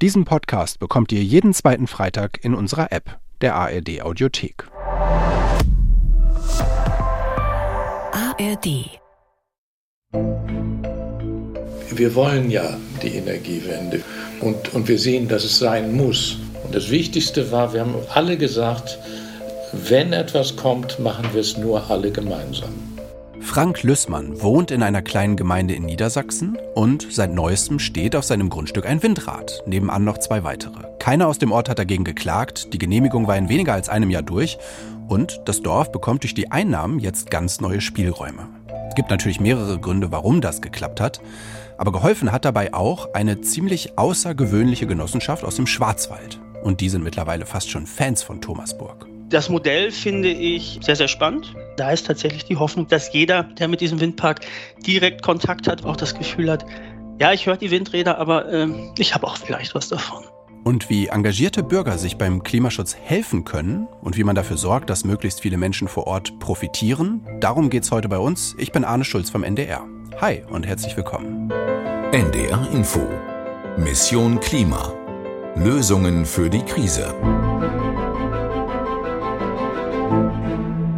Diesen Podcast bekommt ihr jeden zweiten Freitag in unserer App, der ARD Audiothek. ARD. Wir wollen ja die Energiewende und, und wir sehen, dass es sein muss. Und das Wichtigste war, wir haben alle gesagt, wenn etwas kommt, machen wir es nur alle gemeinsam. Frank Lüssmann wohnt in einer kleinen Gemeinde in Niedersachsen und seit neuestem steht auf seinem Grundstück ein Windrad, nebenan noch zwei weitere. Keiner aus dem Ort hat dagegen geklagt, die Genehmigung war in weniger als einem Jahr durch und das Dorf bekommt durch die Einnahmen jetzt ganz neue Spielräume. Es gibt natürlich mehrere Gründe, warum das geklappt hat, aber geholfen hat dabei auch eine ziemlich außergewöhnliche Genossenschaft aus dem Schwarzwald. Und die sind mittlerweile fast schon Fans von Thomasburg. Das Modell finde ich sehr, sehr spannend. Da ist tatsächlich die Hoffnung, dass jeder, der mit diesem Windpark direkt Kontakt hat, auch das Gefühl hat, ja, ich höre die Windräder, aber äh, ich habe auch vielleicht was davon. Und wie engagierte Bürger sich beim Klimaschutz helfen können und wie man dafür sorgt, dass möglichst viele Menschen vor Ort profitieren, darum geht es heute bei uns. Ich bin Arne Schulz vom NDR. Hi und herzlich willkommen. NDR Info. Mission Klima. Lösungen für die Krise.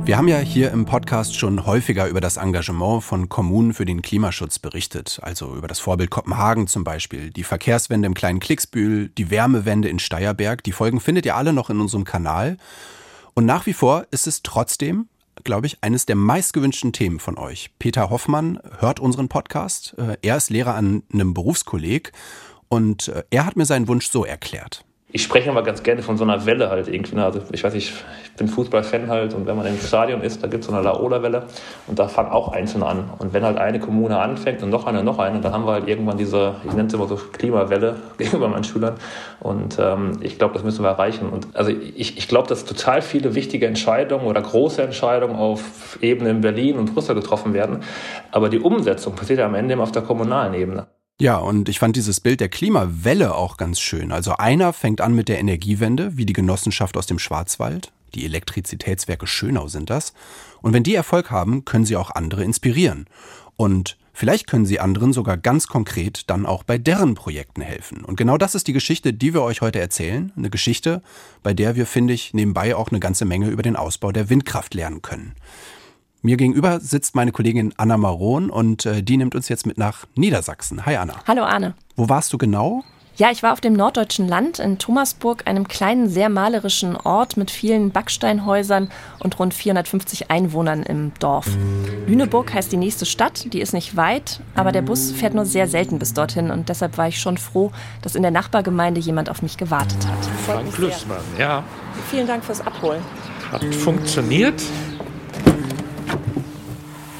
Wir haben ja hier im Podcast schon häufiger über das Engagement von Kommunen für den Klimaschutz berichtet, also über das Vorbild Kopenhagen zum Beispiel, die Verkehrswende im kleinen Klicksbühl, die Wärmewende in Steierberg. Die Folgen findet ihr alle noch in unserem Kanal. Und nach wie vor ist es trotzdem, glaube ich, eines der meistgewünschten Themen von euch. Peter Hoffmann hört unseren Podcast. Äh, er ist Lehrer an einem Berufskolleg und äh, er hat mir seinen Wunsch so erklärt ich spreche immer ganz gerne von so einer Welle halt irgendwie. Ne? Also ich weiß nicht, ich bin Fußballfan halt und wenn man im Stadion ist, da gibt es so eine Laola-Welle und da fangen auch Einzelne an. Und wenn halt eine Kommune anfängt und noch eine, noch eine, dann haben wir halt irgendwann diese, ich nenne es immer so Klimawelle gegenüber meinen Schülern. Und ähm, ich glaube, das müssen wir erreichen. Und also ich, ich glaube, dass total viele wichtige Entscheidungen oder große Entscheidungen auf Ebene in Berlin und Brüssel getroffen werden. Aber die Umsetzung passiert ja am Ende immer auf der kommunalen Ebene. Ja, und ich fand dieses Bild der Klimawelle auch ganz schön. Also einer fängt an mit der Energiewende, wie die Genossenschaft aus dem Schwarzwald. Die Elektrizitätswerke Schönau sind das. Und wenn die Erfolg haben, können sie auch andere inspirieren. Und vielleicht können sie anderen sogar ganz konkret dann auch bei deren Projekten helfen. Und genau das ist die Geschichte, die wir euch heute erzählen. Eine Geschichte, bei der wir, finde ich, nebenbei auch eine ganze Menge über den Ausbau der Windkraft lernen können. Mir gegenüber sitzt meine Kollegin Anna Maron und äh, die nimmt uns jetzt mit nach Niedersachsen. Hi Anna. Hallo Arne. Wo warst du genau? Ja, ich war auf dem norddeutschen Land in Thomasburg, einem kleinen, sehr malerischen Ort mit vielen Backsteinhäusern und rund 450 Einwohnern im Dorf. Lüneburg heißt die nächste Stadt, die ist nicht weit, aber der Bus fährt nur sehr selten bis dorthin und deshalb war ich schon froh, dass in der Nachbargemeinde jemand auf mich gewartet hat. Frank Lüssmann, ja. Vielen Dank fürs Abholen. Hat funktioniert.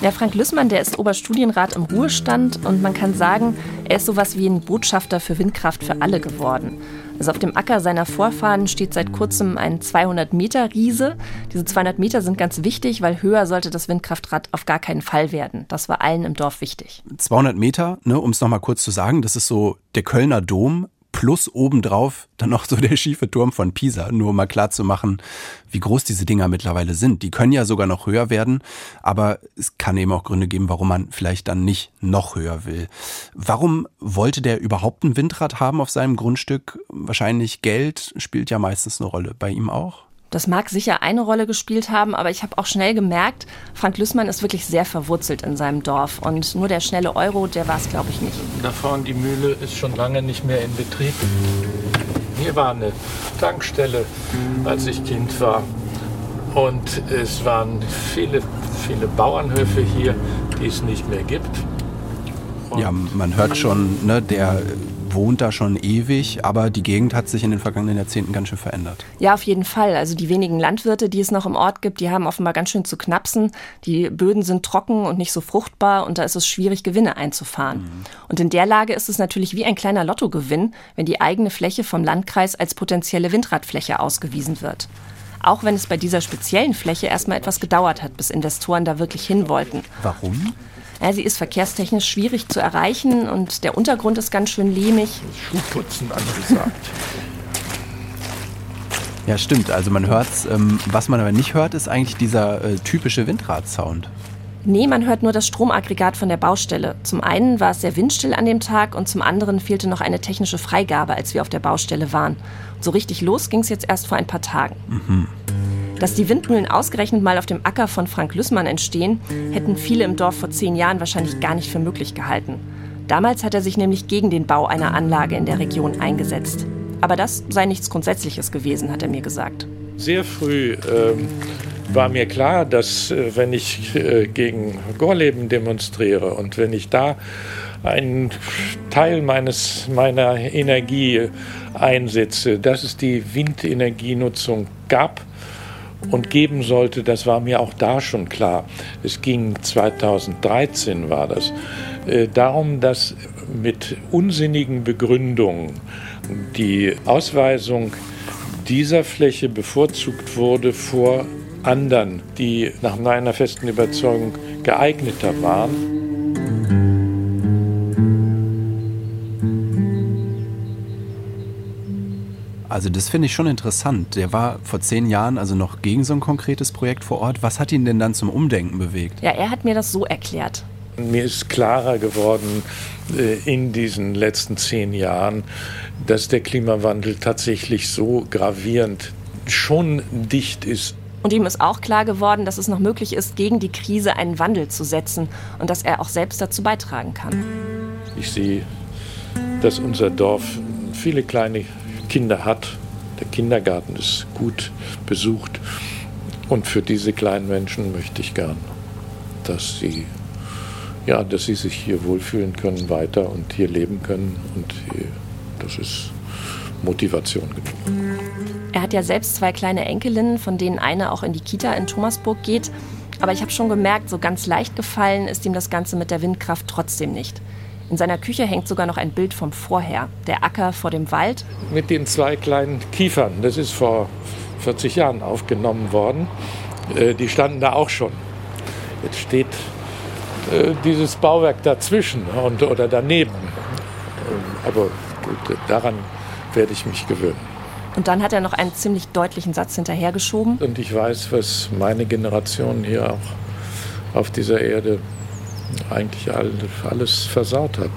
Ja, Frank Lüssmann, der ist Oberstudienrat im Ruhestand und man kann sagen, er ist sowas wie ein Botschafter für Windkraft für alle geworden. Also auf dem Acker seiner Vorfahren steht seit kurzem ein 200 Meter Riese. Diese 200 Meter sind ganz wichtig, weil höher sollte das Windkraftrad auf gar keinen Fall werden. Das war allen im Dorf wichtig. 200 Meter, ne, um es nochmal kurz zu sagen, das ist so der Kölner Dom plus obendrauf dann noch so der schiefe Turm von Pisa, nur um mal klar zu machen, wie groß diese Dinger mittlerweile sind. Die können ja sogar noch höher werden, aber es kann eben auch Gründe geben, warum man vielleicht dann nicht noch höher will. Warum wollte der überhaupt ein Windrad haben auf seinem Grundstück? Wahrscheinlich Geld spielt ja meistens eine Rolle. Bei ihm auch? Das mag sicher eine Rolle gespielt haben, aber ich habe auch schnell gemerkt, Frank Lüssmann ist wirklich sehr verwurzelt in seinem Dorf. Und nur der schnelle Euro, der war es, glaube ich, nicht. Da vorne die Mühle ist schon lange nicht mehr in Betrieb. Hier war eine Tankstelle, als ich Kind war. Und es waren viele, viele Bauernhöfe hier, die es nicht mehr gibt. Und ja, man hört schon, ne, der wohnt da schon ewig, aber die Gegend hat sich in den vergangenen Jahrzehnten ganz schön verändert. Ja, auf jeden Fall. Also die wenigen Landwirte, die es noch im Ort gibt, die haben offenbar ganz schön zu knapsen. Die Böden sind trocken und nicht so fruchtbar und da ist es schwierig, Gewinne einzufahren. Mhm. Und in der Lage ist es natürlich wie ein kleiner Lottogewinn, wenn die eigene Fläche vom Landkreis als potenzielle Windradfläche ausgewiesen wird. Auch wenn es bei dieser speziellen Fläche erstmal etwas gedauert hat, bis Investoren da wirklich hin wollten. Warum? Ja, sie ist verkehrstechnisch schwierig zu erreichen und der Untergrund ist ganz schön lehmig. Schuhputzen angesagt. Ja, stimmt. Also man hört's. Ähm, was man aber nicht hört, ist eigentlich dieser äh, typische Windradsound. Nee, man hört nur das Stromaggregat von der Baustelle. Zum einen war es sehr windstill an dem Tag und zum anderen fehlte noch eine technische Freigabe, als wir auf der Baustelle waren. So richtig los ging es jetzt erst vor ein paar Tagen. Mhm. Dass die Windmühlen ausgerechnet mal auf dem Acker von Frank Lüssmann entstehen, hätten viele im Dorf vor zehn Jahren wahrscheinlich gar nicht für möglich gehalten. Damals hat er sich nämlich gegen den Bau einer Anlage in der Region eingesetzt. Aber das sei nichts Grundsätzliches gewesen, hat er mir gesagt. Sehr früh ähm, war mir klar, dass äh, wenn ich äh, gegen Gorleben demonstriere und wenn ich da einen Teil meines, meiner Energie einsetze, dass es die Windenergienutzung gab und geben sollte, das war mir auch da schon klar. Es ging 2013 war das, äh, darum, dass mit unsinnigen Begründungen die Ausweisung dieser Fläche bevorzugt wurde vor anderen, die nach meiner festen Überzeugung geeigneter waren. Also das finde ich schon interessant. Der war vor zehn Jahren also noch gegen so ein konkretes Projekt vor Ort. Was hat ihn denn dann zum Umdenken bewegt? Ja, er hat mir das so erklärt. Mir ist klarer geworden äh, in diesen letzten zehn Jahren, dass der Klimawandel tatsächlich so gravierend schon dicht ist und ihm ist auch klar geworden, dass es noch möglich ist, gegen die Krise einen Wandel zu setzen und dass er auch selbst dazu beitragen kann. Ich sehe, dass unser Dorf viele kleine Kinder hat. Der Kindergarten ist gut besucht. Und für diese kleinen Menschen möchte ich gern, dass sie, ja, dass sie sich hier wohlfühlen können weiter und hier leben können. Und das ist Motivation genug. Er hat ja selbst zwei kleine Enkelinnen, von denen eine auch in die Kita in Thomasburg geht. Aber ich habe schon gemerkt, so ganz leicht gefallen ist ihm das Ganze mit der Windkraft trotzdem nicht. In seiner Küche hängt sogar noch ein Bild vom Vorher, der Acker vor dem Wald. Mit den zwei kleinen Kiefern, das ist vor 40 Jahren aufgenommen worden. Äh, die standen da auch schon. Jetzt steht äh, dieses Bauwerk dazwischen und, oder daneben. Aber gut, daran werde ich mich gewöhnen. Und dann hat er noch einen ziemlich deutlichen Satz hinterhergeschoben. Und ich weiß, was meine Generation hier auch auf dieser Erde eigentlich alles versaut hat.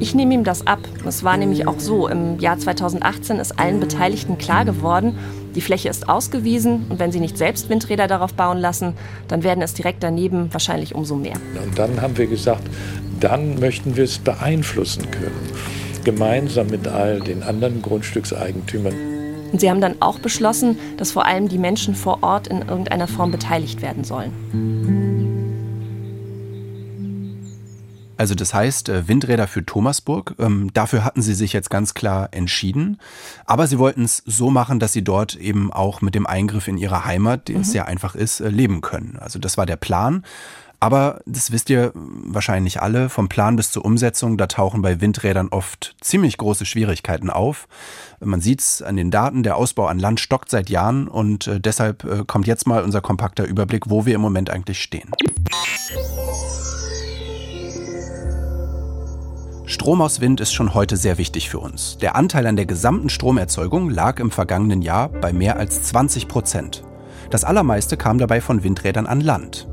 Ich nehme ihm das ab. Es war nämlich auch so. Im Jahr 2018 ist allen Beteiligten klar geworden, die Fläche ist ausgewiesen und wenn sie nicht selbst Windräder darauf bauen lassen, dann werden es direkt daneben wahrscheinlich umso mehr. Und dann haben wir gesagt, dann möchten wir es beeinflussen können gemeinsam mit all den anderen Grundstückseigentümern. Und Sie haben dann auch beschlossen, dass vor allem die Menschen vor Ort in irgendeiner Form beteiligt werden sollen. Also das heißt, äh, Windräder für Thomasburg, ähm, dafür hatten Sie sich jetzt ganz klar entschieden. Aber Sie wollten es so machen, dass Sie dort eben auch mit dem Eingriff in Ihre Heimat, die mhm. es sehr einfach ist, äh, leben können. Also das war der Plan. Aber das wisst ihr wahrscheinlich alle, vom Plan bis zur Umsetzung, da tauchen bei Windrädern oft ziemlich große Schwierigkeiten auf. Man sieht es an den Daten, der Ausbau an Land stockt seit Jahren und äh, deshalb äh, kommt jetzt mal unser kompakter Überblick, wo wir im Moment eigentlich stehen. Strom aus Wind ist schon heute sehr wichtig für uns. Der Anteil an der gesamten Stromerzeugung lag im vergangenen Jahr bei mehr als 20 Prozent. Das allermeiste kam dabei von Windrädern an Land.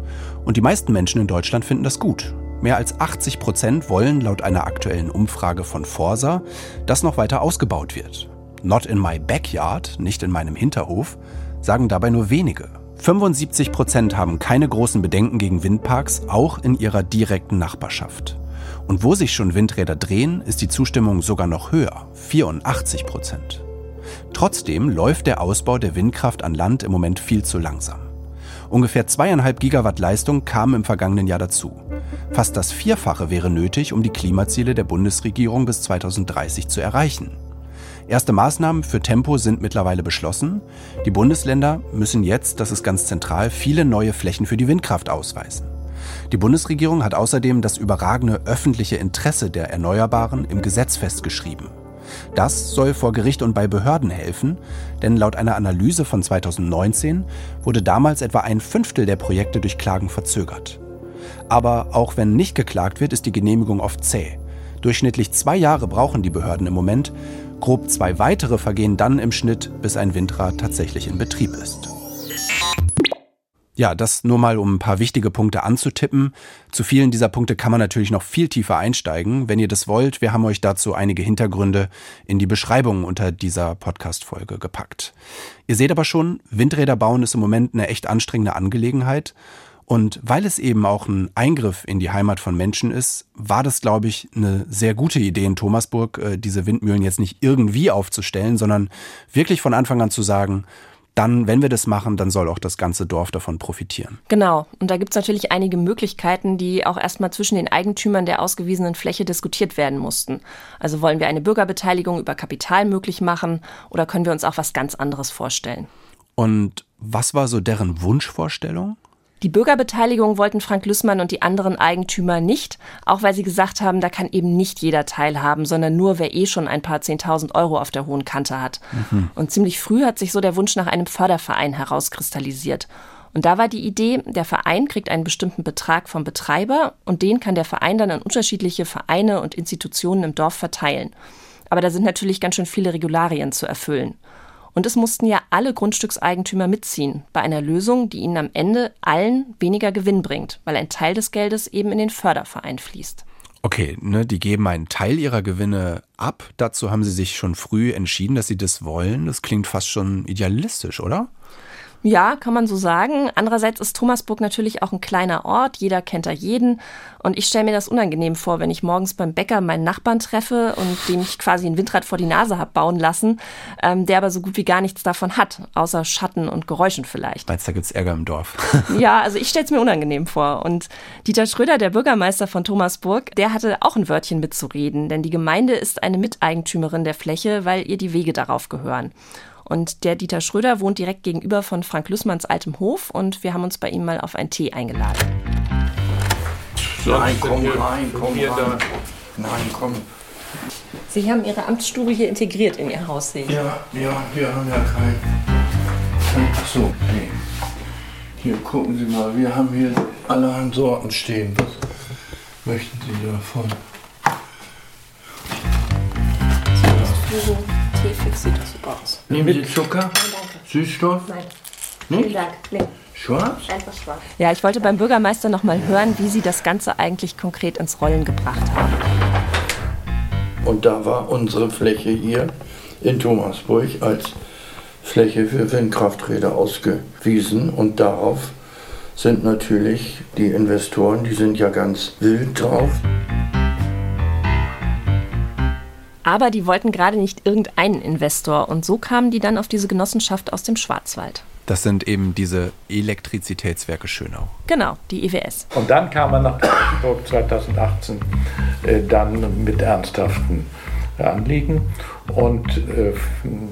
Und die meisten Menschen in Deutschland finden das gut. Mehr als 80 Prozent wollen laut einer aktuellen Umfrage von Forsa, dass noch weiter ausgebaut wird. Not in my backyard, nicht in meinem Hinterhof, sagen dabei nur wenige. 75 Prozent haben keine großen Bedenken gegen Windparks, auch in ihrer direkten Nachbarschaft. Und wo sich schon Windräder drehen, ist die Zustimmung sogar noch höher, 84 Prozent. Trotzdem läuft der Ausbau der Windkraft an Land im Moment viel zu langsam. Ungefähr zweieinhalb Gigawatt Leistung kamen im vergangenen Jahr dazu. Fast das Vierfache wäre nötig, um die Klimaziele der Bundesregierung bis 2030 zu erreichen. Erste Maßnahmen für Tempo sind mittlerweile beschlossen. Die Bundesländer müssen jetzt, das ist ganz zentral, viele neue Flächen für die Windkraft ausweisen. Die Bundesregierung hat außerdem das überragende öffentliche Interesse der Erneuerbaren im Gesetz festgeschrieben. Das soll vor Gericht und bei Behörden helfen, denn laut einer Analyse von 2019 wurde damals etwa ein Fünftel der Projekte durch Klagen verzögert. Aber auch wenn nicht geklagt wird, ist die Genehmigung oft zäh. Durchschnittlich zwei Jahre brauchen die Behörden im Moment, grob zwei weitere vergehen dann im Schnitt, bis ein Windrad tatsächlich in Betrieb ist. Ja, das nur mal, um ein paar wichtige Punkte anzutippen. Zu vielen dieser Punkte kann man natürlich noch viel tiefer einsteigen. Wenn ihr das wollt, wir haben euch dazu einige Hintergründe in die Beschreibung unter dieser Podcast-Folge gepackt. Ihr seht aber schon, Windräder bauen ist im Moment eine echt anstrengende Angelegenheit. Und weil es eben auch ein Eingriff in die Heimat von Menschen ist, war das, glaube ich, eine sehr gute Idee in Thomasburg, äh, diese Windmühlen jetzt nicht irgendwie aufzustellen, sondern wirklich von Anfang an zu sagen, dann, wenn wir das machen, dann soll auch das ganze Dorf davon profitieren. Genau. Und da gibt es natürlich einige Möglichkeiten, die auch erstmal zwischen den Eigentümern der ausgewiesenen Fläche diskutiert werden mussten. Also wollen wir eine Bürgerbeteiligung über Kapital möglich machen oder können wir uns auch was ganz anderes vorstellen? Und was war so deren Wunschvorstellung? Die Bürgerbeteiligung wollten Frank Lüssmann und die anderen Eigentümer nicht, auch weil sie gesagt haben, da kann eben nicht jeder teilhaben, sondern nur wer eh schon ein paar Zehntausend Euro auf der hohen Kante hat. Mhm. Und ziemlich früh hat sich so der Wunsch nach einem Förderverein herauskristallisiert. Und da war die Idee, der Verein kriegt einen bestimmten Betrag vom Betreiber und den kann der Verein dann an unterschiedliche Vereine und Institutionen im Dorf verteilen. Aber da sind natürlich ganz schön viele Regularien zu erfüllen. Und es mussten ja alle Grundstückseigentümer mitziehen, bei einer Lösung, die ihnen am Ende allen weniger Gewinn bringt, weil ein Teil des Geldes eben in den Förderverein fließt. Okay, ne, die geben einen Teil ihrer Gewinne ab. Dazu haben sie sich schon früh entschieden, dass sie das wollen. Das klingt fast schon idealistisch, oder? Ja, kann man so sagen. Andererseits ist Thomasburg natürlich auch ein kleiner Ort. Jeder kennt da jeden. Und ich stelle mir das unangenehm vor, wenn ich morgens beim Bäcker meinen Nachbarn treffe und dem ich quasi ein Windrad vor die Nase habe bauen lassen, ähm, der aber so gut wie gar nichts davon hat, außer Schatten und Geräuschen vielleicht. Meinst da gibt's Ärger im Dorf? ja, also ich stelle es mir unangenehm vor. Und Dieter Schröder, der Bürgermeister von Thomasburg, der hatte auch ein Wörtchen mitzureden, denn die Gemeinde ist eine Miteigentümerin der Fläche, weil ihr die Wege darauf gehören. Und der Dieter Schröder wohnt direkt gegenüber von Frank Lüssmanns altem Hof und wir haben uns bei ihm mal auf einen Tee eingeladen. Nein, komm rein, komm rein. Nein, komm. Sie haben Ihre Amtsstube hier integriert in Ihr Haus, sehe Ja, ja, wir haben ja kein. Ach so, nee. Hier, gucken Sie mal, wir haben hier allerhand Sorten stehen. Was möchten Sie davon? Das Teefix sieht das super aus. Nehmen Sie Zucker? Nein, danke. Süßstoff? Nein. Nicht? Vielen Dank. Nee. Schwarz? Einfach schwarz. Ja, ich wollte beim Bürgermeister noch mal hören, wie Sie das Ganze eigentlich konkret ins Rollen gebracht haben. Und da war unsere Fläche hier in Thomasburg als Fläche für Windkrafträder ausgewiesen und darauf sind natürlich die Investoren, die sind ja ganz wild drauf. Aber die wollten gerade nicht irgendeinen Investor und so kamen die dann auf diese Genossenschaft aus dem Schwarzwald. Das sind eben diese Elektrizitätswerke Schönau. Genau, die EWS. Und dann kam man nach Brandenburg 2018 äh, dann mit ernsthaften Anliegen und äh,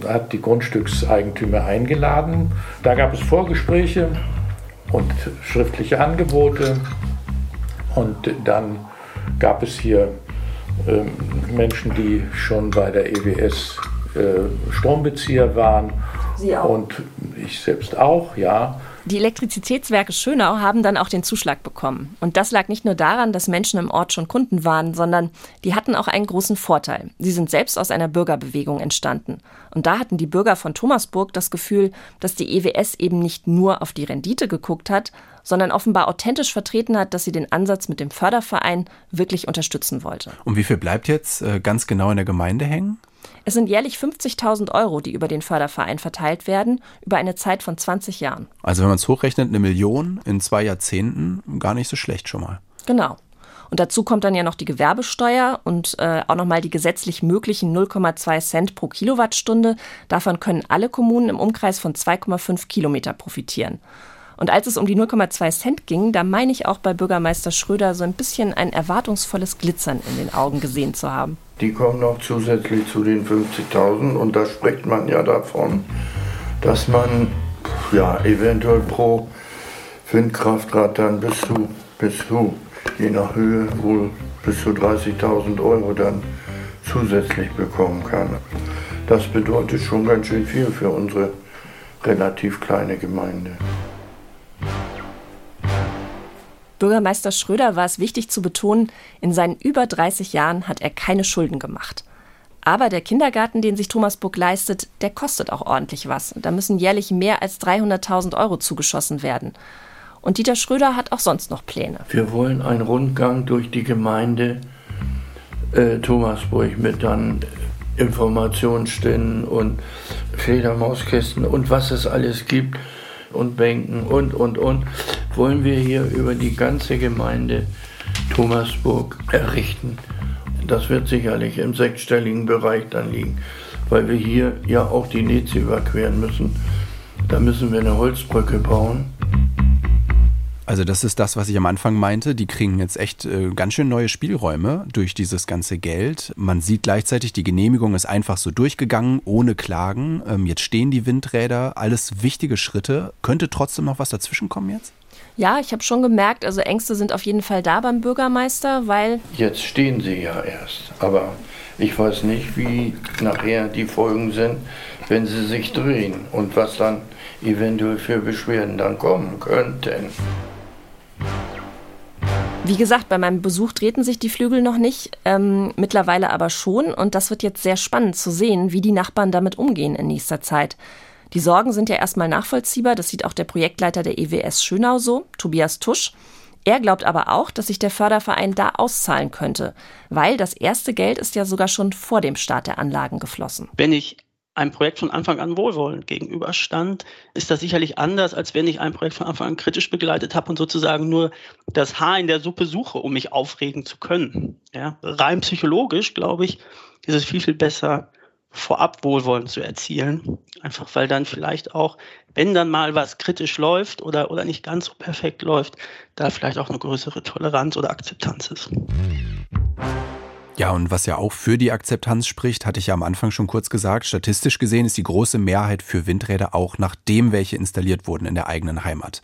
hat die Grundstückseigentümer eingeladen. Da gab es Vorgespräche und schriftliche Angebote und dann gab es hier Menschen, die schon bei der EWS äh, Strombezieher waren. Sie auch. Und ich selbst auch, ja. Die Elektrizitätswerke Schönau haben dann auch den Zuschlag bekommen. Und das lag nicht nur daran, dass Menschen im Ort schon Kunden waren, sondern die hatten auch einen großen Vorteil. Sie sind selbst aus einer Bürgerbewegung entstanden. Und da hatten die Bürger von Thomasburg das Gefühl, dass die EWS eben nicht nur auf die Rendite geguckt hat, sondern offenbar authentisch vertreten hat, dass sie den Ansatz mit dem Förderverein wirklich unterstützen wollte. Und wie viel bleibt jetzt äh, ganz genau in der Gemeinde hängen? Es sind jährlich 50.000 Euro, die über den Förderverein verteilt werden, über eine Zeit von 20 Jahren. Also wenn man es hochrechnet, eine Million in zwei Jahrzehnten, gar nicht so schlecht schon mal. Genau. Und dazu kommt dann ja noch die Gewerbesteuer und äh, auch nochmal die gesetzlich möglichen 0,2 Cent pro Kilowattstunde. Davon können alle Kommunen im Umkreis von 2,5 Kilometer profitieren. Und als es um die 0,2 Cent ging, da meine ich auch bei Bürgermeister Schröder so ein bisschen ein erwartungsvolles Glitzern in den Augen gesehen zu haben. Die kommen noch zusätzlich zu den 50.000 und da spricht man ja davon, dass man ja eventuell pro Windkraftrad dann bis zu, bis zu, je nach Höhe, wohl bis zu 30.000 Euro dann zusätzlich bekommen kann. Das bedeutet schon ganz schön viel für unsere relativ kleine Gemeinde. Bürgermeister Schröder war es wichtig zu betonen, in seinen über 30 Jahren hat er keine Schulden gemacht. Aber der Kindergarten, den sich Thomasburg leistet, der kostet auch ordentlich was. Da müssen jährlich mehr als 300.000 Euro zugeschossen werden. Und Dieter Schröder hat auch sonst noch Pläne. Wir wollen einen Rundgang durch die Gemeinde äh, Thomasburg mit dann Informationsständen und Fledermauskästen und was es alles gibt und Bänken und, und, und, wollen wir hier über die ganze Gemeinde Thomasburg errichten. Das wird sicherlich im sechsstelligen Bereich dann liegen, weil wir hier ja auch die Netze überqueren müssen. Da müssen wir eine Holzbrücke bauen. Also das ist das, was ich am Anfang meinte. Die kriegen jetzt echt äh, ganz schön neue Spielräume durch dieses ganze Geld. Man sieht gleichzeitig, die Genehmigung ist einfach so durchgegangen, ohne Klagen. Ähm, jetzt stehen die Windräder, alles wichtige Schritte. Könnte trotzdem noch was dazwischen kommen jetzt? Ja, ich habe schon gemerkt, also Ängste sind auf jeden Fall da beim Bürgermeister, weil... Jetzt stehen sie ja erst, aber ich weiß nicht, wie nachher die Folgen sind, wenn sie sich drehen und was dann eventuell für Beschwerden dann kommen könnten. Wie gesagt, bei meinem Besuch drehten sich die Flügel noch nicht, ähm, mittlerweile aber schon. Und das wird jetzt sehr spannend zu sehen, wie die Nachbarn damit umgehen in nächster Zeit. Die Sorgen sind ja erstmal nachvollziehbar, das sieht auch der Projektleiter der EWS Schönau so, Tobias Tusch. Er glaubt aber auch, dass sich der Förderverein da auszahlen könnte, weil das erste Geld ist ja sogar schon vor dem Start der Anlagen geflossen. Wenn ich einem Projekt von Anfang an wohlwollend gegenüberstand, ist das sicherlich anders, als wenn ich ein Projekt von Anfang an kritisch begleitet habe und sozusagen nur das Haar in der Suppe suche, um mich aufregen zu können. Ja, rein psychologisch, glaube ich, ist es viel, viel besser, vorab Wohlwollen zu erzielen. Einfach weil dann vielleicht auch, wenn dann mal was kritisch läuft oder, oder nicht ganz so perfekt läuft, da vielleicht auch eine größere Toleranz oder Akzeptanz ist. Ja, und was ja auch für die Akzeptanz spricht, hatte ich ja am Anfang schon kurz gesagt, statistisch gesehen ist die große Mehrheit für Windräder auch nachdem welche installiert wurden in der eigenen Heimat.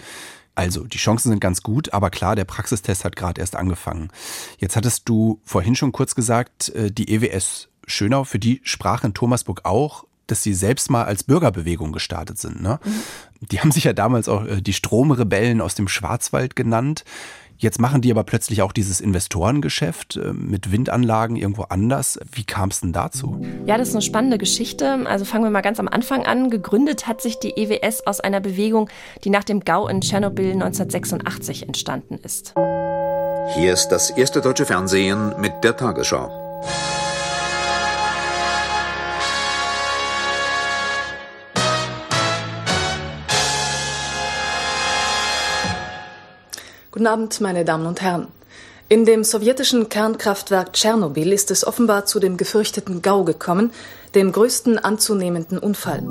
Also, die Chancen sind ganz gut, aber klar, der Praxistest hat gerade erst angefangen. Jetzt hattest du vorhin schon kurz gesagt, äh, die EWS Schönau, für die sprach in Thomasburg auch, dass sie selbst mal als Bürgerbewegung gestartet sind. Ne? Mhm. Die haben sich ja damals auch äh, die Stromrebellen aus dem Schwarzwald genannt. Jetzt machen die aber plötzlich auch dieses Investorengeschäft äh, mit Windanlagen irgendwo anders. Wie kam es denn dazu? Ja, das ist eine spannende Geschichte. Also fangen wir mal ganz am Anfang an. Gegründet hat sich die EWS aus einer Bewegung, die nach dem Gau in Tschernobyl 1986 entstanden ist. Hier ist das erste deutsche Fernsehen mit der Tagesschau. Guten Abend, meine Damen und Herren. In dem sowjetischen Kernkraftwerk Tschernobyl ist es offenbar zu dem gefürchteten GAU gekommen, dem größten anzunehmenden Unfall.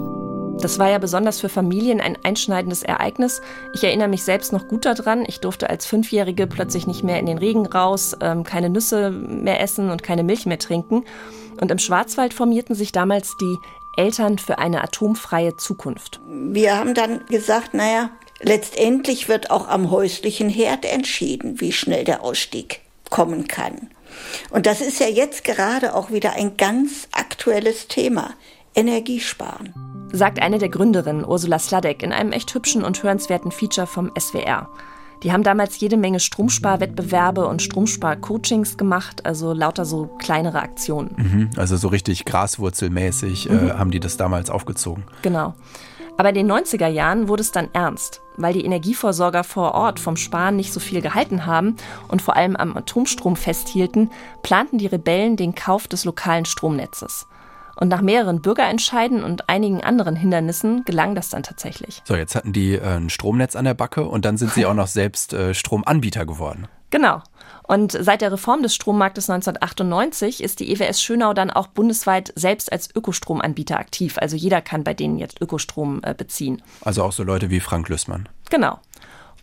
Das war ja besonders für Familien ein einschneidendes Ereignis. Ich erinnere mich selbst noch gut daran. Ich durfte als Fünfjährige plötzlich nicht mehr in den Regen raus, ähm, keine Nüsse mehr essen und keine Milch mehr trinken. Und im Schwarzwald formierten sich damals die Eltern für eine atomfreie Zukunft. Wir haben dann gesagt, naja, Letztendlich wird auch am häuslichen Herd entschieden, wie schnell der Ausstieg kommen kann. Und das ist ja jetzt gerade auch wieder ein ganz aktuelles Thema. Energiesparen. Sagt eine der Gründerinnen, Ursula Sladek, in einem echt hübschen und hörenswerten Feature vom SWR. Die haben damals jede Menge Stromsparwettbewerbe und Stromspar-Coachings gemacht, also lauter so kleinere Aktionen. Mhm, also so richtig graswurzelmäßig äh, mhm. äh, haben die das damals aufgezogen. Genau. Aber in den 90er Jahren wurde es dann ernst, weil die Energieversorger vor Ort vom Sparen nicht so viel gehalten haben und vor allem am Atomstrom festhielten, planten die Rebellen den Kauf des lokalen Stromnetzes. Und nach mehreren Bürgerentscheiden und einigen anderen Hindernissen gelang das dann tatsächlich. So, jetzt hatten die äh, ein Stromnetz an der Backe und dann sind sie auch noch selbst äh, Stromanbieter geworden. Genau. Und seit der Reform des Strommarktes 1998 ist die EWS Schönau dann auch bundesweit selbst als Ökostromanbieter aktiv. Also jeder kann bei denen jetzt Ökostrom äh, beziehen. Also auch so Leute wie Frank Lüssmann. Genau.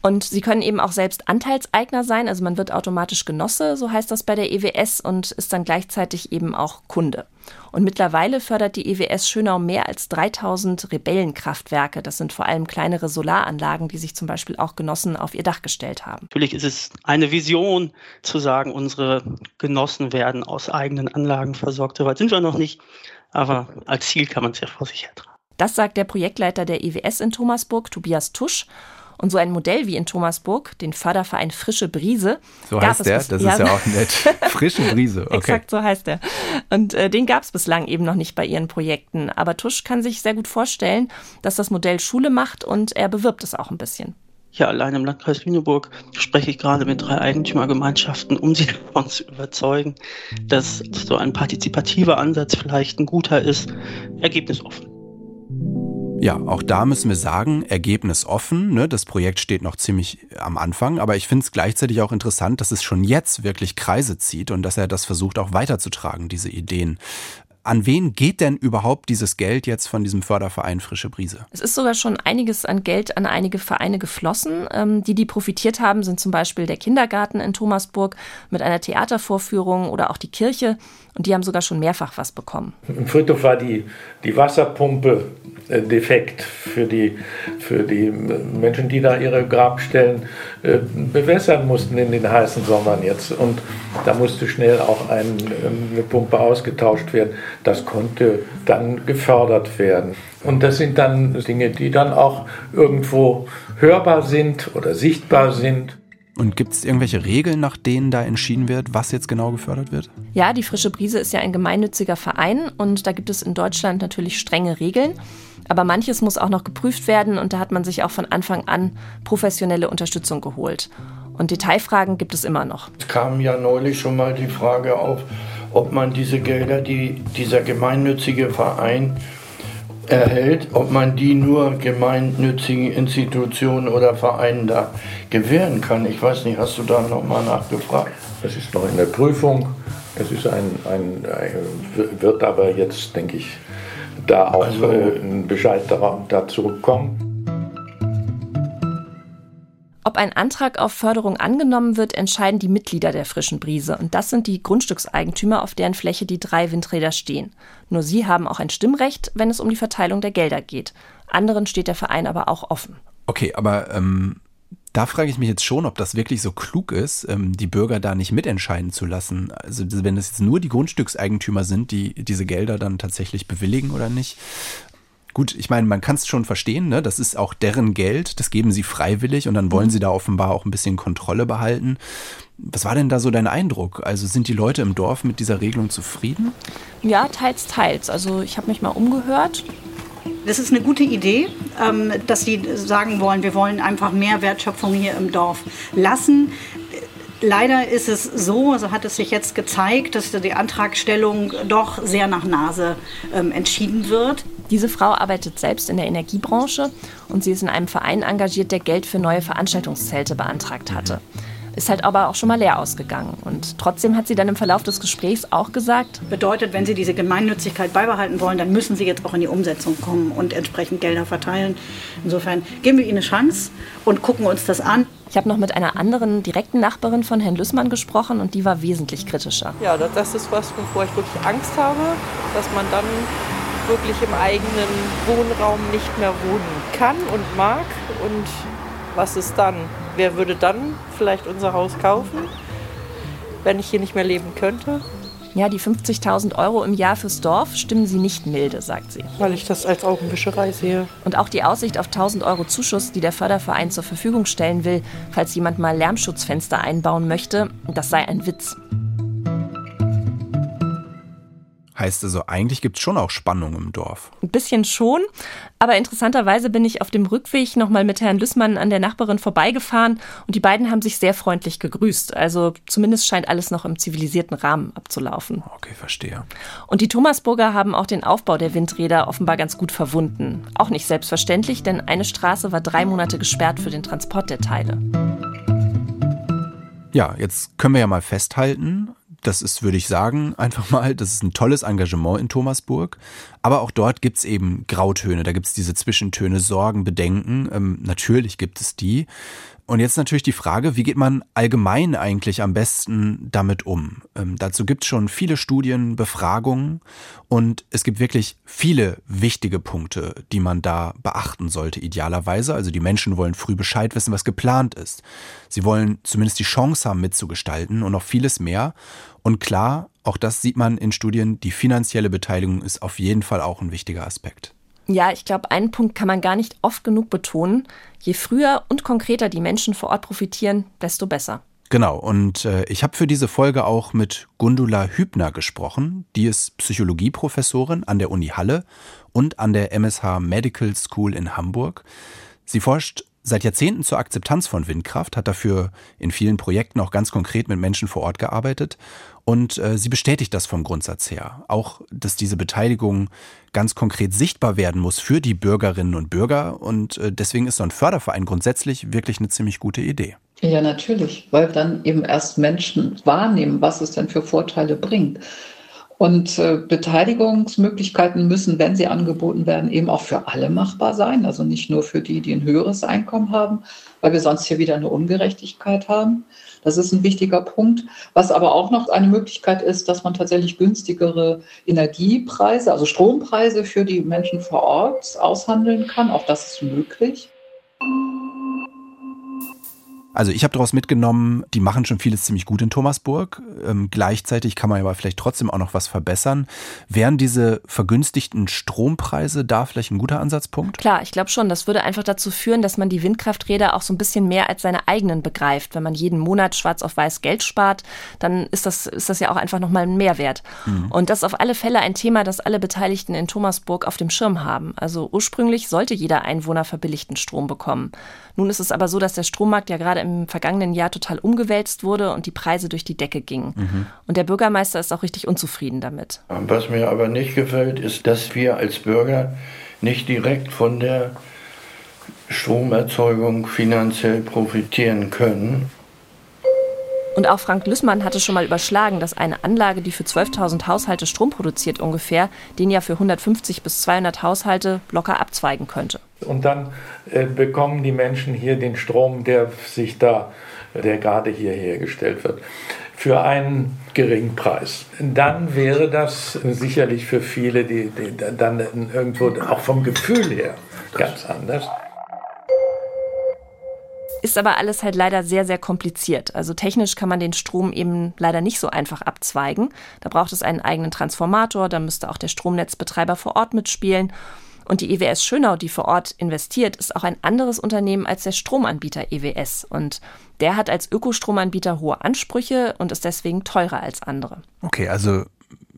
Und sie können eben auch selbst Anteilseigner sein, also man wird automatisch Genosse, so heißt das bei der EWS und ist dann gleichzeitig eben auch Kunde. Und mittlerweile fördert die EWS Schönau mehr als 3000 Rebellenkraftwerke. Das sind vor allem kleinere Solaranlagen, die sich zum Beispiel auch Genossen auf ihr Dach gestellt haben. Natürlich ist es eine Vision zu sagen, unsere Genossen werden aus eigenen Anlagen versorgt. Soweit sind wir noch nicht, aber als Ziel kann man es ja vor sich hertragen. Das sagt der Projektleiter der EWS in Thomasburg, Tobias Tusch. Und so ein Modell wie in Thomasburg, den Förderverein Frische Brise. So heißt der? Das ist ja auch nett. Frische Brise, okay. Exakt, so heißt der. Und äh, den gab es bislang eben noch nicht bei ihren Projekten. Aber Tusch kann sich sehr gut vorstellen, dass das Modell Schule macht und er bewirbt es auch ein bisschen. Ja, allein im Landkreis Lüneburg spreche ich gerade mit drei Eigentümergemeinschaften, um sie davon zu überzeugen, dass so ein partizipativer Ansatz vielleicht ein guter ist. Ergebnis offen. Ja, auch da müssen wir sagen, Ergebnis offen. Ne? Das Projekt steht noch ziemlich am Anfang, aber ich finde es gleichzeitig auch interessant, dass es schon jetzt wirklich Kreise zieht und dass er das versucht auch weiterzutragen, diese Ideen. An wen geht denn überhaupt dieses Geld jetzt von diesem Förderverein Frische Brise? Es ist sogar schon einiges an Geld an einige Vereine geflossen. Ähm, die, die profitiert haben, sind zum Beispiel der Kindergarten in Thomasburg mit einer Theatervorführung oder auch die Kirche. Und die haben sogar schon mehrfach was bekommen. Im Friedhof war die, die Wasserpumpe äh, defekt für die, für die Menschen, die da ihre Grabstellen äh, bewässern mussten in den heißen Sommern jetzt. Und da musste schnell auch ein, eine Pumpe ausgetauscht werden. Das konnte dann gefördert werden. Und das sind dann Dinge, die dann auch irgendwo hörbar sind oder sichtbar sind. Und gibt es irgendwelche Regeln, nach denen da entschieden wird, was jetzt genau gefördert wird? Ja, die Frische Brise ist ja ein gemeinnütziger Verein und da gibt es in Deutschland natürlich strenge Regeln. Aber manches muss auch noch geprüft werden und da hat man sich auch von Anfang an professionelle Unterstützung geholt. Und Detailfragen gibt es immer noch. Es kam ja neulich schon mal die Frage auf, ob man diese Gelder, die dieser gemeinnützige Verein erhält, ob man die nur gemeinnützigen Institutionen oder Vereinen da gewähren kann. Ich weiß nicht, hast du da nochmal nachgefragt? Das ist noch in der Prüfung. Es ist ein, ein, ein wird aber jetzt, denke ich, da auch also, äh, ein Bescheid dazu kommen. Ob ein Antrag auf Förderung angenommen wird, entscheiden die Mitglieder der frischen Brise. Und das sind die Grundstückseigentümer, auf deren Fläche die drei Windräder stehen. Nur sie haben auch ein Stimmrecht, wenn es um die Verteilung der Gelder geht. Anderen steht der Verein aber auch offen. Okay, aber ähm, da frage ich mich jetzt schon, ob das wirklich so klug ist, ähm, die Bürger da nicht mitentscheiden zu lassen. Also wenn es jetzt nur die Grundstückseigentümer sind, die diese Gelder dann tatsächlich bewilligen oder nicht. Gut, ich meine, man kann es schon verstehen, ne? das ist auch deren Geld, das geben sie freiwillig und dann wollen mhm. sie da offenbar auch ein bisschen Kontrolle behalten. Was war denn da so dein Eindruck? Also sind die Leute im Dorf mit dieser Regelung zufrieden? Ja, teils, teils. Also ich habe mich mal umgehört. Das ist eine gute Idee, ähm, dass Sie sagen wollen, wir wollen einfach mehr Wertschöpfung hier im Dorf lassen. Leider ist es so, so hat es sich jetzt gezeigt, dass die Antragstellung doch sehr nach Nase ähm, entschieden wird. Diese Frau arbeitet selbst in der Energiebranche und sie ist in einem Verein engagiert, der Geld für neue Veranstaltungszelte beantragt hatte. Ist halt aber auch schon mal leer ausgegangen. Und trotzdem hat sie dann im Verlauf des Gesprächs auch gesagt, bedeutet, wenn Sie diese Gemeinnützigkeit beibehalten wollen, dann müssen Sie jetzt auch in die Umsetzung kommen und entsprechend Gelder verteilen. Insofern geben wir Ihnen eine Chance und gucken uns das an. Ich habe noch mit einer anderen direkten Nachbarin von Herrn Lüssmann gesprochen und die war wesentlich kritischer. Ja, das ist was, wovor ich wirklich Angst habe, dass man dann wirklich im eigenen Wohnraum nicht mehr wohnen kann und mag. Und was ist dann? Wer würde dann vielleicht unser Haus kaufen, wenn ich hier nicht mehr leben könnte? Ja, die 50.000 Euro im Jahr fürs Dorf stimmen sie nicht milde, sagt sie. Weil ich das als Augenwischerei sehe. Und auch die Aussicht auf 1.000 Euro Zuschuss, die der Förderverein zur Verfügung stellen will, falls jemand mal Lärmschutzfenster einbauen möchte, das sei ein Witz. Heißt also, eigentlich gibt es schon auch Spannung im Dorf. Ein bisschen schon, aber interessanterweise bin ich auf dem Rückweg nochmal mit Herrn Lüssmann an der Nachbarin vorbeigefahren und die beiden haben sich sehr freundlich gegrüßt. Also zumindest scheint alles noch im zivilisierten Rahmen abzulaufen. Okay, verstehe. Und die Thomasburger haben auch den Aufbau der Windräder offenbar ganz gut verwunden. Auch nicht selbstverständlich, denn eine Straße war drei Monate gesperrt für den Transport der Teile. Ja, jetzt können wir ja mal festhalten, das ist, würde ich sagen, einfach mal, das ist ein tolles Engagement in Thomasburg. Aber auch dort gibt's eben Grautöne, da gibt's diese Zwischentöne, Sorgen, Bedenken. Ähm, natürlich gibt es die. Und jetzt natürlich die Frage, wie geht man allgemein eigentlich am besten damit um? Ähm, dazu gibt es schon viele Studien, Befragungen und es gibt wirklich viele wichtige Punkte, die man da beachten sollte, idealerweise. Also die Menschen wollen früh Bescheid wissen, was geplant ist. Sie wollen zumindest die Chance haben, mitzugestalten und noch vieles mehr. Und klar, auch das sieht man in Studien, die finanzielle Beteiligung ist auf jeden Fall auch ein wichtiger Aspekt. Ja, ich glaube, einen Punkt kann man gar nicht oft genug betonen. Je früher und konkreter die Menschen vor Ort profitieren, desto besser. Genau, und äh, ich habe für diese Folge auch mit Gundula Hübner gesprochen. Die ist Psychologieprofessorin an der Uni Halle und an der MSH Medical School in Hamburg. Sie forscht seit Jahrzehnten zur Akzeptanz von Windkraft, hat dafür in vielen Projekten auch ganz konkret mit Menschen vor Ort gearbeitet und äh, sie bestätigt das vom Grundsatz her. Auch, dass diese Beteiligung ganz konkret sichtbar werden muss für die Bürgerinnen und Bürger und äh, deswegen ist so ein Förderverein grundsätzlich wirklich eine ziemlich gute Idee. Ja, natürlich, weil dann eben erst Menschen wahrnehmen, was es denn für Vorteile bringt. Und äh, Beteiligungsmöglichkeiten müssen, wenn sie angeboten werden, eben auch für alle machbar sein. Also nicht nur für die, die ein höheres Einkommen haben, weil wir sonst hier wieder eine Ungerechtigkeit haben. Das ist ein wichtiger Punkt. Was aber auch noch eine Möglichkeit ist, dass man tatsächlich günstigere Energiepreise, also Strompreise für die Menschen vor Ort aushandeln kann. Auch das ist möglich. Also ich habe daraus mitgenommen, die machen schon vieles ziemlich gut in Thomasburg. Ähm, gleichzeitig kann man aber vielleicht trotzdem auch noch was verbessern. Wären diese vergünstigten Strompreise da vielleicht ein guter Ansatzpunkt? Klar, ich glaube schon. Das würde einfach dazu führen, dass man die Windkrafträder auch so ein bisschen mehr als seine eigenen begreift. Wenn man jeden Monat schwarz auf weiß Geld spart, dann ist das, ist das ja auch einfach nochmal ein Mehrwert. Mhm. Und das ist auf alle Fälle ein Thema, das alle Beteiligten in Thomasburg auf dem Schirm haben. Also ursprünglich sollte jeder Einwohner verbilligten Strom bekommen. Nun ist es aber so, dass der Strommarkt ja gerade im vergangenen Jahr total umgewälzt wurde und die Preise durch die Decke gingen. Mhm. Und der Bürgermeister ist auch richtig unzufrieden damit. Was mir aber nicht gefällt, ist, dass wir als Bürger nicht direkt von der Stromerzeugung finanziell profitieren können. Und auch Frank Lüssmann hatte schon mal überschlagen, dass eine Anlage, die für 12.000 Haushalte Strom produziert ungefähr, den ja für 150 bis 200 Haushalte locker abzweigen könnte. Und dann äh, bekommen die Menschen hier den Strom, der sich da, der gerade hier hergestellt wird, für einen geringen Preis. Dann wäre das sicherlich für viele, die, die dann irgendwo auch vom Gefühl her ganz anders. Ist aber alles halt leider sehr, sehr kompliziert. Also technisch kann man den Strom eben leider nicht so einfach abzweigen. Da braucht es einen eigenen Transformator, da müsste auch der Stromnetzbetreiber vor Ort mitspielen. Und die EWS Schönau, die vor Ort investiert, ist auch ein anderes Unternehmen als der Stromanbieter EWS. Und der hat als Ökostromanbieter hohe Ansprüche und ist deswegen teurer als andere. Okay, also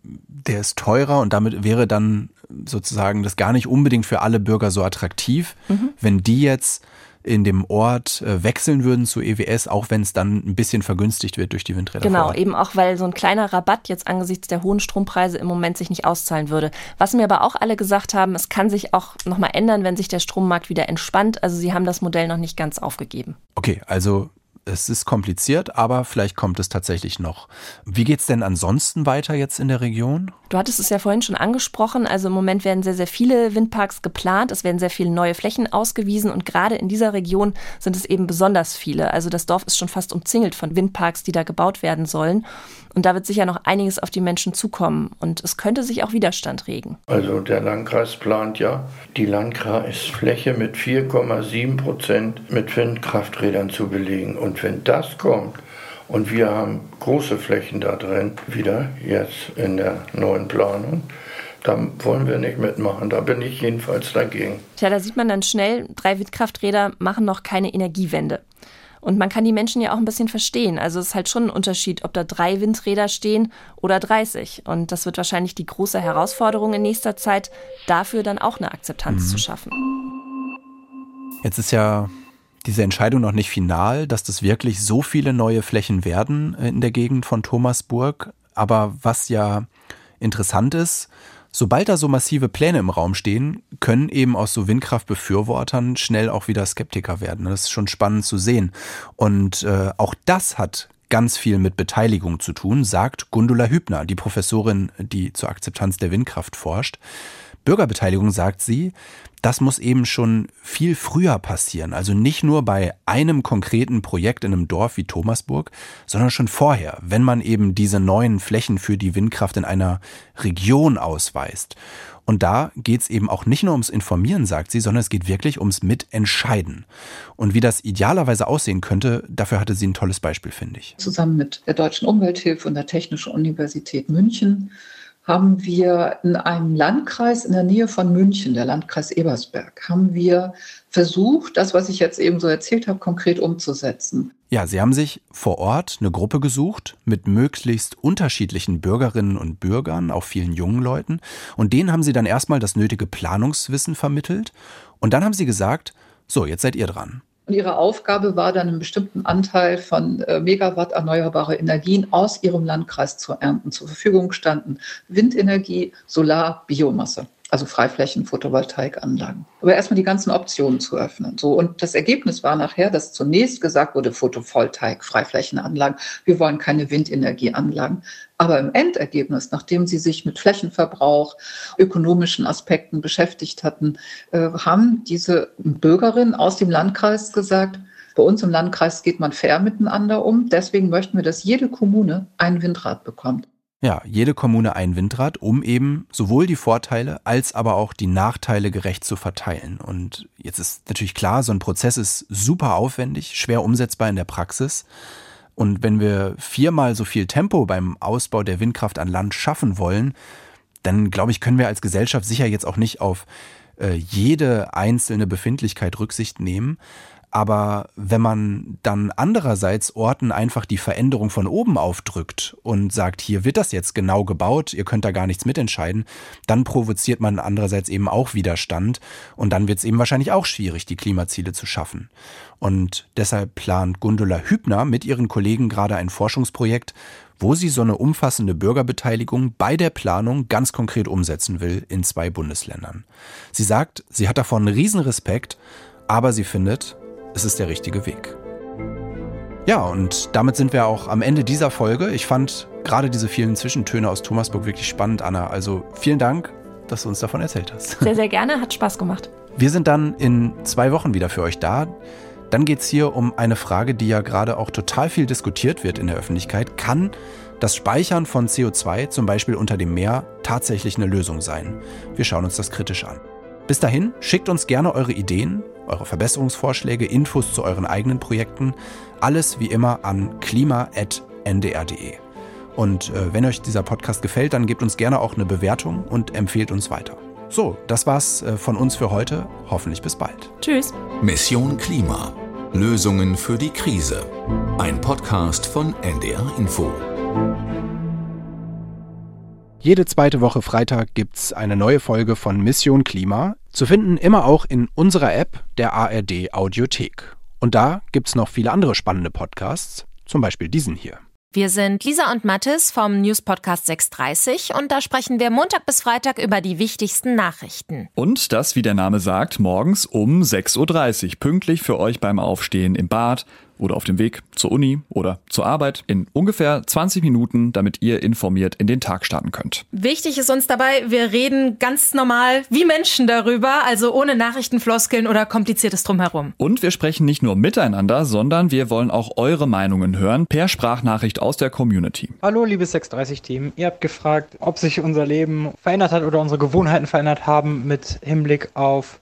der ist teurer und damit wäre dann sozusagen das gar nicht unbedingt für alle Bürger so attraktiv, mhm. wenn die jetzt in dem Ort äh, wechseln würden zu EWS, auch wenn es dann ein bisschen vergünstigt wird durch die Windräder. Genau, eben auch, weil so ein kleiner Rabatt jetzt angesichts der hohen Strompreise im Moment sich nicht auszahlen würde. Was mir aber auch alle gesagt haben, es kann sich auch nochmal ändern, wenn sich der Strommarkt wieder entspannt. Also sie haben das Modell noch nicht ganz aufgegeben. Okay, also es ist kompliziert, aber vielleicht kommt es tatsächlich noch. Wie geht es denn ansonsten weiter jetzt in der Region? Du hattest es ja vorhin schon angesprochen. Also im Moment werden sehr, sehr viele Windparks geplant. Es werden sehr viele neue Flächen ausgewiesen und gerade in dieser Region sind es eben besonders viele. Also das Dorf ist schon fast umzingelt von Windparks, die da gebaut werden sollen. Und da wird sicher noch einiges auf die Menschen zukommen. Und es könnte sich auch Widerstand regen. Also der Landkreis plant ja, die Landkreisfläche mit 4,7 Prozent mit Windkrafträdern zu belegen. Und wenn das kommt, und wir haben große Flächen da drin, wieder jetzt in der neuen Planung, da wollen wir nicht mitmachen. Da bin ich jedenfalls dagegen. Tja, da sieht man dann schnell, drei Windkrafträder machen noch keine Energiewende. Und man kann die Menschen ja auch ein bisschen verstehen. Also es ist halt schon ein Unterschied, ob da drei Windräder stehen oder 30. Und das wird wahrscheinlich die große Herausforderung in nächster Zeit, dafür dann auch eine Akzeptanz mhm. zu schaffen. Jetzt ist ja diese Entscheidung noch nicht final, dass das wirklich so viele neue Flächen werden in der Gegend von Thomasburg. Aber was ja interessant ist, Sobald da so massive Pläne im Raum stehen, können eben aus so Windkraftbefürwortern schnell auch wieder Skeptiker werden. Das ist schon spannend zu sehen. Und äh, auch das hat ganz viel mit Beteiligung zu tun, sagt Gundula Hübner, die Professorin, die zur Akzeptanz der Windkraft forscht. Bürgerbeteiligung, sagt sie, das muss eben schon viel früher passieren. Also nicht nur bei einem konkreten Projekt in einem Dorf wie Thomasburg, sondern schon vorher, wenn man eben diese neuen Flächen für die Windkraft in einer Region ausweist. Und da geht es eben auch nicht nur ums Informieren, sagt sie, sondern es geht wirklich ums Mitentscheiden. Und wie das idealerweise aussehen könnte, dafür hatte sie ein tolles Beispiel, finde ich. Zusammen mit der Deutschen Umwelthilfe und der Technischen Universität München haben wir in einem Landkreis in der Nähe von München, der Landkreis Ebersberg, haben wir versucht, das, was ich jetzt eben so erzählt habe, konkret umzusetzen. Ja, Sie haben sich vor Ort eine Gruppe gesucht mit möglichst unterschiedlichen Bürgerinnen und Bürgern, auch vielen jungen Leuten. Und denen haben Sie dann erstmal das nötige Planungswissen vermittelt. Und dann haben Sie gesagt, so, jetzt seid ihr dran. Und ihre Aufgabe war dann einen bestimmten Anteil von äh, Megawatt erneuerbare Energien aus ihrem Landkreis zu ernten. Zur Verfügung standen Windenergie, Solar, Biomasse also Freiflächen, Photovoltaikanlagen. Aber erstmal die ganzen Optionen zu öffnen. So, und das Ergebnis war nachher, dass zunächst gesagt wurde, Photovoltaik, Freiflächenanlagen, wir wollen keine Windenergieanlagen. Aber im Endergebnis, nachdem sie sich mit Flächenverbrauch, ökonomischen Aspekten beschäftigt hatten, äh, haben diese Bürgerinnen aus dem Landkreis gesagt, bei uns im Landkreis geht man fair miteinander um. Deswegen möchten wir, dass jede Kommune ein Windrad bekommt. Ja, jede Kommune ein Windrad, um eben sowohl die Vorteile als aber auch die Nachteile gerecht zu verteilen. Und jetzt ist natürlich klar, so ein Prozess ist super aufwendig, schwer umsetzbar in der Praxis. Und wenn wir viermal so viel Tempo beim Ausbau der Windkraft an Land schaffen wollen, dann glaube ich, können wir als Gesellschaft sicher jetzt auch nicht auf äh, jede einzelne Befindlichkeit Rücksicht nehmen. Aber wenn man dann andererseits Orten einfach die Veränderung von oben aufdrückt und sagt, hier wird das jetzt genau gebaut, ihr könnt da gar nichts mitentscheiden, dann provoziert man andererseits eben auch Widerstand und dann wird es eben wahrscheinlich auch schwierig, die Klimaziele zu schaffen. Und deshalb plant Gundula Hübner mit ihren Kollegen gerade ein Forschungsprojekt, wo sie so eine umfassende Bürgerbeteiligung bei der Planung ganz konkret umsetzen will in zwei Bundesländern. Sie sagt, sie hat davon einen Riesenrespekt, aber sie findet, es ist der richtige Weg. Ja, und damit sind wir auch am Ende dieser Folge. Ich fand gerade diese vielen Zwischentöne aus Thomasburg wirklich spannend, Anna. Also vielen Dank, dass du uns davon erzählt hast. Sehr, sehr gerne, hat Spaß gemacht. Wir sind dann in zwei Wochen wieder für euch da. Dann geht es hier um eine Frage, die ja gerade auch total viel diskutiert wird in der Öffentlichkeit. Kann das Speichern von CO2 zum Beispiel unter dem Meer tatsächlich eine Lösung sein? Wir schauen uns das kritisch an. Bis dahin, schickt uns gerne eure Ideen eure Verbesserungsvorschläge, Infos zu euren eigenen Projekten. Alles wie immer an klima.ndr.de. Und äh, wenn euch dieser Podcast gefällt, dann gebt uns gerne auch eine Bewertung und empfehlt uns weiter. So, das war's äh, von uns für heute. Hoffentlich bis bald. Tschüss. Mission Klima. Lösungen für die Krise. Ein Podcast von NDR Info. Jede zweite Woche Freitag gibt's eine neue Folge von Mission Klima, zu finden immer auch in unserer App der ARD Audiothek. Und da gibt's noch viele andere spannende Podcasts, zum Beispiel diesen hier. Wir sind Lisa und Mathis vom News Podcast 630 und da sprechen wir Montag bis Freitag über die wichtigsten Nachrichten. Und das, wie der Name sagt, morgens um 6.30 Uhr, pünktlich für euch beim Aufstehen im Bad oder auf dem Weg zur Uni oder zur Arbeit in ungefähr 20 Minuten, damit ihr informiert in den Tag starten könnt. Wichtig ist uns dabei, wir reden ganz normal wie Menschen darüber, also ohne Nachrichtenfloskeln oder kompliziertes drumherum. Und wir sprechen nicht nur miteinander, sondern wir wollen auch eure Meinungen hören per Sprachnachricht aus der Community. Hallo, liebes 630-Team. Ihr habt gefragt, ob sich unser Leben verändert hat oder unsere Gewohnheiten verändert haben mit Hinblick auf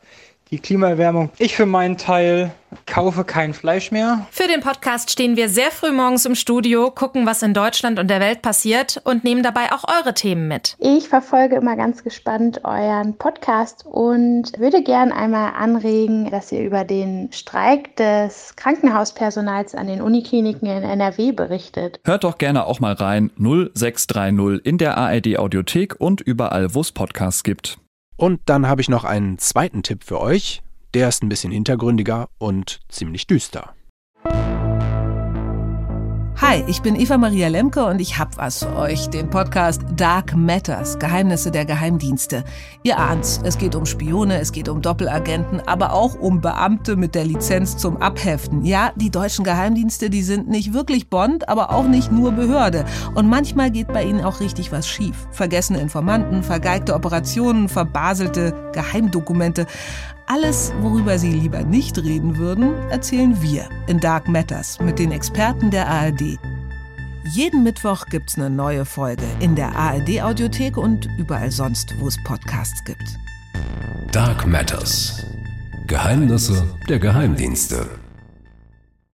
die Klimaerwärmung. Ich für meinen Teil kaufe kein Fleisch mehr. Für den Podcast stehen wir sehr früh morgens im Studio, gucken, was in Deutschland und der Welt passiert und nehmen dabei auch eure Themen mit. Ich verfolge immer ganz gespannt euren Podcast und würde gern einmal anregen, dass ihr über den Streik des Krankenhauspersonals an den Unikliniken in NRW berichtet. Hört doch gerne auch mal rein 0630 in der ARD Audiothek und überall, wo es Podcasts gibt. Und dann habe ich noch einen zweiten Tipp für euch. Der ist ein bisschen hintergründiger und ziemlich düster. Hi, ich bin Eva Maria Lemke und ich hab was für euch, den Podcast Dark Matters, Geheimnisse der Geheimdienste. Ihr ahnt's, es geht um Spione, es geht um Doppelagenten, aber auch um Beamte mit der Lizenz zum Abheften. Ja, die deutschen Geheimdienste, die sind nicht wirklich Bond, aber auch nicht nur Behörde. Und manchmal geht bei ihnen auch richtig was schief. Vergessene Informanten, vergeigte Operationen, verbaselte Geheimdokumente. Alles, worüber Sie lieber nicht reden würden, erzählen wir in Dark Matters mit den Experten der ARD. Jeden Mittwoch gibt's eine neue Folge in der ARD Audiothek und überall sonst, wo es Podcasts gibt. Dark Matters. Geheimnisse der Geheimdienste.